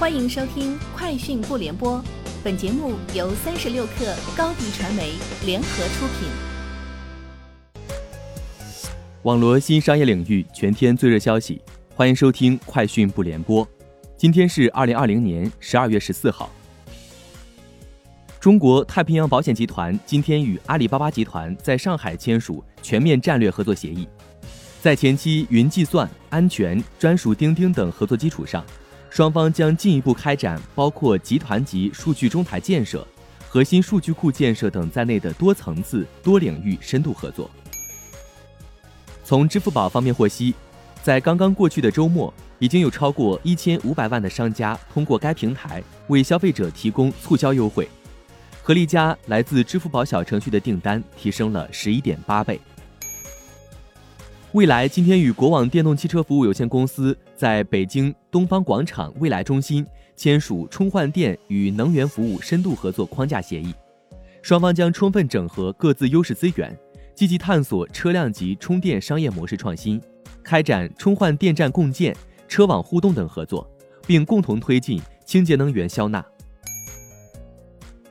欢迎收听《快讯不联播》，本节目由三十六克高低传媒联合出品。网罗新商业领域全天最热消息，欢迎收听《快讯不联播》。今天是二零二零年十二月十四号。中国太平洋保险集团今天与阿里巴巴集团在上海签署全面战略合作协议，在前期云计算、安全、专属钉钉等合作基础上，双方将进一步开展包括集团级数据中台建设、核心数据库建设等在内的多层次、多领域深度合作。从支付宝方面获悉，在刚刚过去的周末，已经有超过一千五百万的商家通过该平台为消费者提供促销优惠。合力家来自支付宝小程序的订单提升了十一点八倍。蔚来今天与国网电动汽车服务有限公司在北京东方广场蔚来中心签署充换电与能源服务深度合作框架协议，双方将充分整合各自优势资源，积极探索车辆级充电商业模式创新，开展充换电站共建、车网互动等合作，并共同推进清洁能源消纳。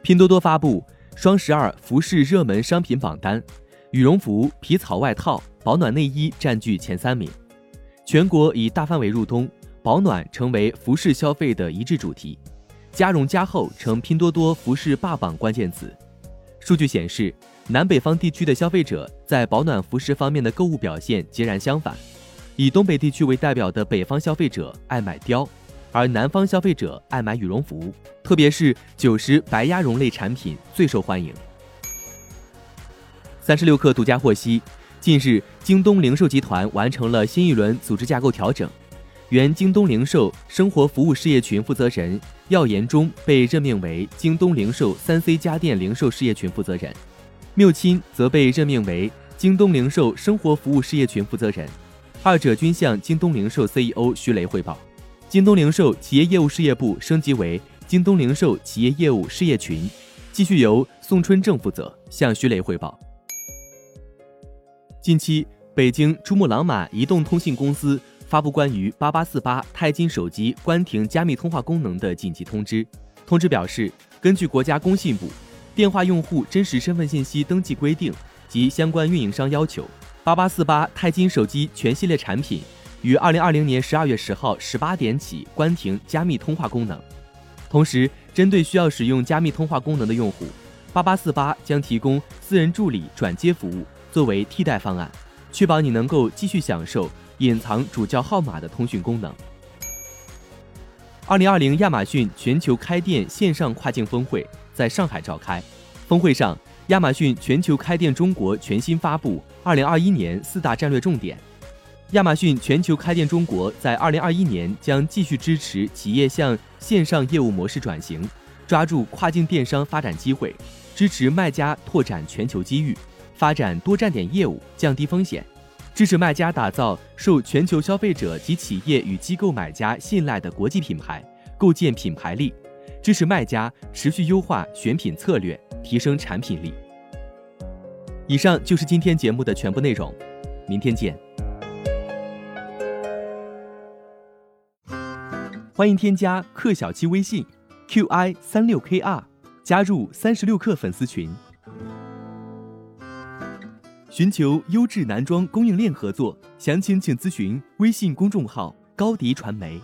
拼多多发布双十二服饰热门商品榜单，羽绒服、皮草外套、保暖内衣占据前三名。全国已大范围入冬，保暖成为服饰消费的一致主题，加绒加厚成拼多多服饰霸榜关键词。数据显示，南北方地区的消费者在保暖服饰方面的购物表现截然相反，以东北地区为代表的北方消费者爱买貂。而南方消费者爱买羽绒服，特别是九十白鸭绒类产品最受欢迎。三十六氪独家获悉，近日京东零售集团完成了新一轮组织架构调整，原京东零售生活服务事业群负责人耀延忠被任命为京东零售三 C 家电零售事业群负责人，缪钦则被任命为京东零售生活服务事业群负责人，二者均向京东零售 CEO 徐雷汇报。京东零售企业业务事业部升级为京东零售企业业务事业群，继续由宋春正负责，向徐雷汇报。近期，北京珠穆朗玛移动通信公司发布关于八八四八钛金手机关停加密通话功能的紧急通知。通知表示，根据国家工信部电话用户真实身份信息登记规定及相关运营商要求，八八四八钛金手机全系列产品。于二零二零年十二月十号十八点起关停加密通话功能。同时，针对需要使用加密通话功能的用户，八八四八将提供私人助理转接服务作为替代方案，确保你能够继续享受隐藏主叫号码的通讯功能。二零二零亚马逊全球开店线上跨境峰会在上海召开。峰会上，亚马逊全球开店中国全新发布二零二一年四大战略重点。亚马逊全球开店中国在二零二一年将继续支持企业向线上业务模式转型，抓住跨境电商发展机会，支持卖家拓展全球机遇，发展多站点业务，降低风险，支持卖家打造受全球消费者及企业与机构买家信赖的国际品牌，构建品牌力，支持卖家持续优化选品策略，提升产品力。以上就是今天节目的全部内容，明天见。欢迎添加克小七微信，qi 三六 kr，加入三十六氪粉丝群。寻求优质男装供应链合作，详情请咨询微信公众号高迪传媒。